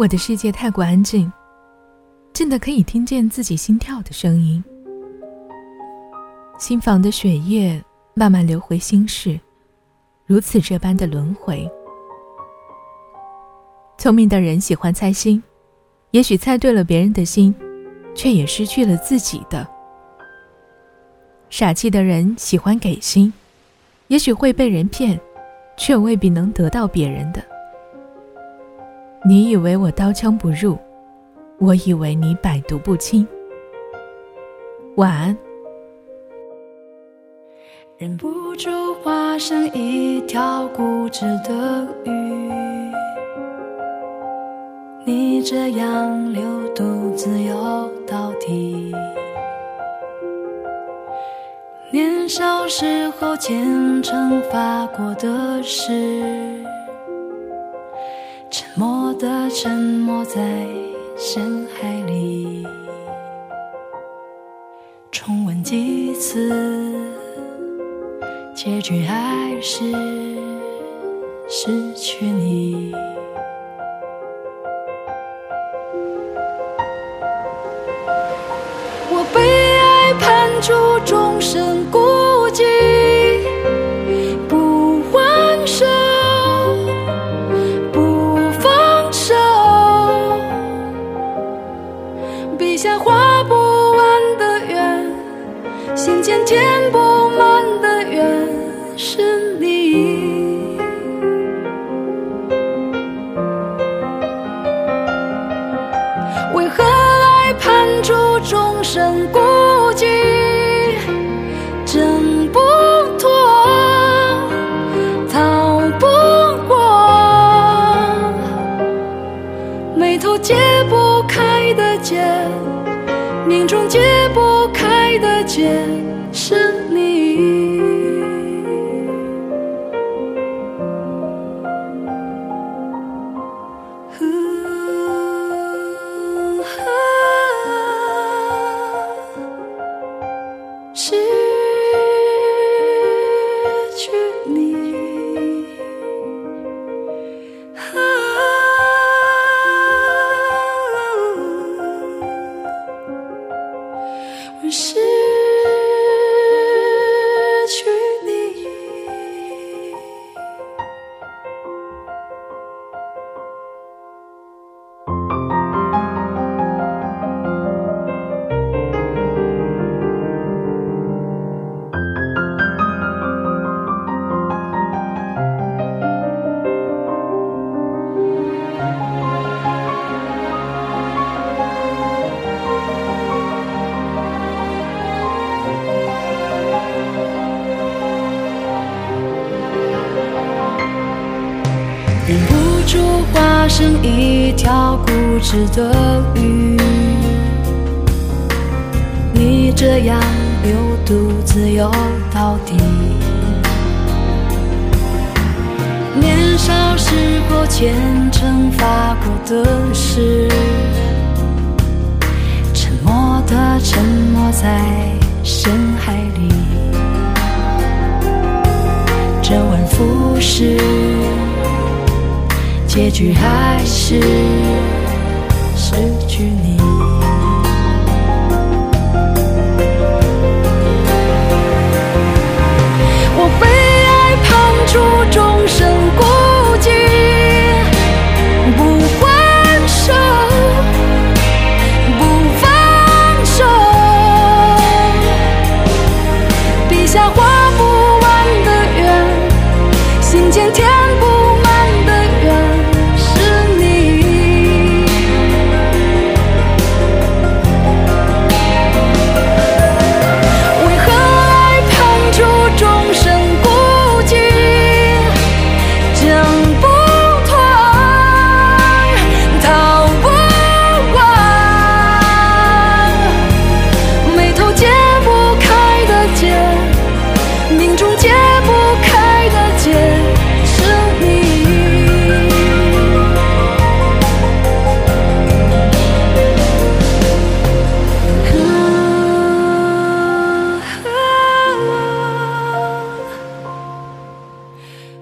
我的世界太过安静，静的可以听见自己心跳的声音。心房的血液慢慢流回心室，如此这般的轮回。聪明的人喜欢猜心，也许猜对了别人的心，却也失去了自己的。傻气的人喜欢给心，也许会被人骗，却未必能得到别人的。你以为我刀枪不入，我以为你百毒不侵。晚安。忍不住化身一条固执的鱼，你这样流独自游到底。年少时候虔诚发过的誓。沉默的沉没在深海里，重温几次，结局还是失去你。笔下画不完的圆心间填不满的缘是你为何爱判处众生孤中解不开的结。是你。是不住化身一条固执的鱼，你这样流独自游到底。年少时候虔诚发过的誓，沉默的沉没在深海里，周而复始。结局还是失去你。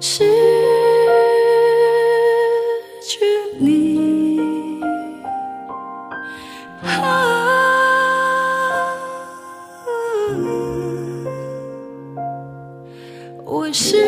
失去你。啊。我是。